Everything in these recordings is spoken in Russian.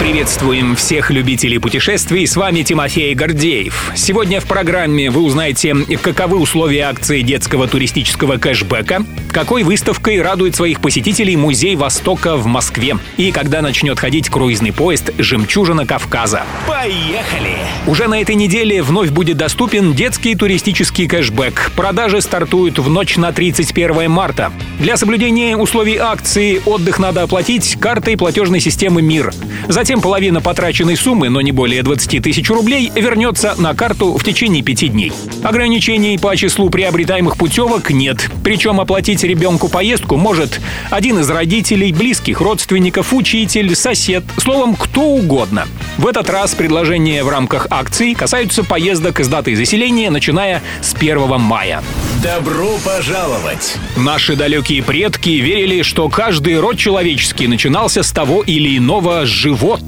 Приветствуем всех любителей путешествий, с вами Тимофей Гордеев. Сегодня в программе вы узнаете, каковы условия акции детского туристического кэшбэка, какой выставкой радует своих посетителей Музей Востока в Москве и когда начнет ходить круизный поезд «Жемчужина Кавказа». Поехали! Уже на этой неделе вновь будет доступен детский туристический кэшбэк. Продажи стартуют в ночь на 31 марта. Для соблюдения условий акции отдых надо оплатить картой платежной системы «Мир». Затем половина потраченной суммы, но не более 20 тысяч рублей, вернется на карту в течение пяти дней. Ограничений по числу приобретаемых путевок нет. Причем оплатить ребенку поездку может один из родителей, близких родственников, учитель, сосед, словом, кто угодно. В этот раз предложения в рамках акции касаются поездок с датой заселения, начиная с 1 мая. Добро пожаловать! Наши далекие предки верили, что каждый род человеческий начинался с того или иного животного.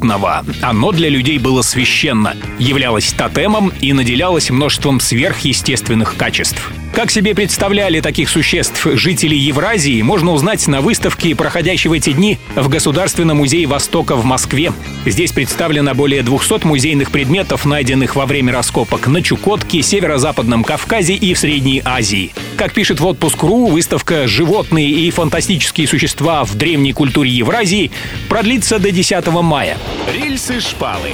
Оно для людей было священно, являлось тотемом и наделялось множеством сверхъестественных качеств. Как себе представляли таких существ жители Евразии, можно узнать на выставке, проходящей в эти дни в Государственном музее Востока в Москве. Здесь представлено более 200 музейных предметов, найденных во время раскопок на Чукотке, Северо-Западном Кавказе и в Средней Азии. Как пишет в отпуск.ру, выставка «Животные и фантастические существа в древней культуре Евразии» продлится до 10 мая. Рельсы-шпалы.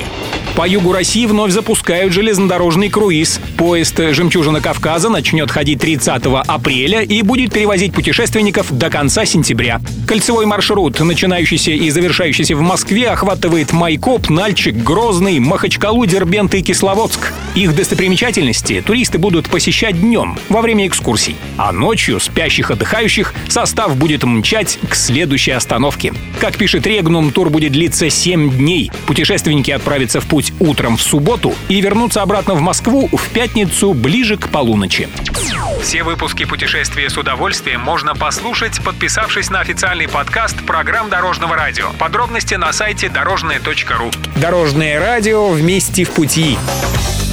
По югу России вновь запускают железнодорожный круиз. Поезд «Жемчужина Кавказа» начнет ходить 30 апреля и будет перевозить путешественников до конца сентября. Кольцевой маршрут, начинающийся и завершающийся в Москве, охватывает Майкоп, Нальчик, Грозный, Махачкалу, Дербент и Кисловодск. Их достопримечательности туристы будут посещать днем, во время экскурсий. А ночью спящих отдыхающих состав будет мчать к следующей остановке. Как пишет Регнум, тур будет длиться 7 дней. Путешественники отправятся в путь утром в субботу и вернуться обратно в Москву в пятницу ближе к полуночи. Все выпуски «Путешествия с удовольствием» можно послушать, подписавшись на официальный подкаст программ Дорожного радио. Подробности на сайте дорожное.ру. Дорожное радио вместе в пути.